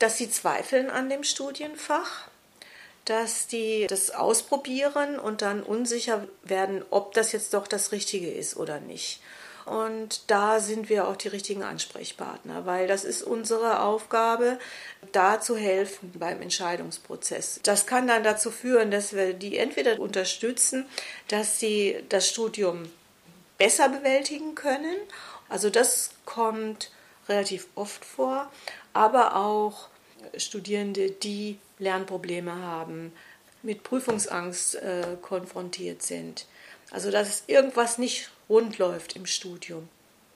dass sie zweifeln an dem Studienfach, dass die das ausprobieren und dann unsicher werden, ob das jetzt doch das Richtige ist oder nicht. Und da sind wir auch die richtigen Ansprechpartner, weil das ist unsere Aufgabe, da zu helfen beim Entscheidungsprozess. Das kann dann dazu führen, dass wir die entweder unterstützen, dass sie das Studium besser bewältigen können. Also das kommt relativ oft vor, aber auch Studierende, die Lernprobleme haben, mit Prüfungsangst äh, konfrontiert sind. Also dass irgendwas nicht rund läuft im Studium.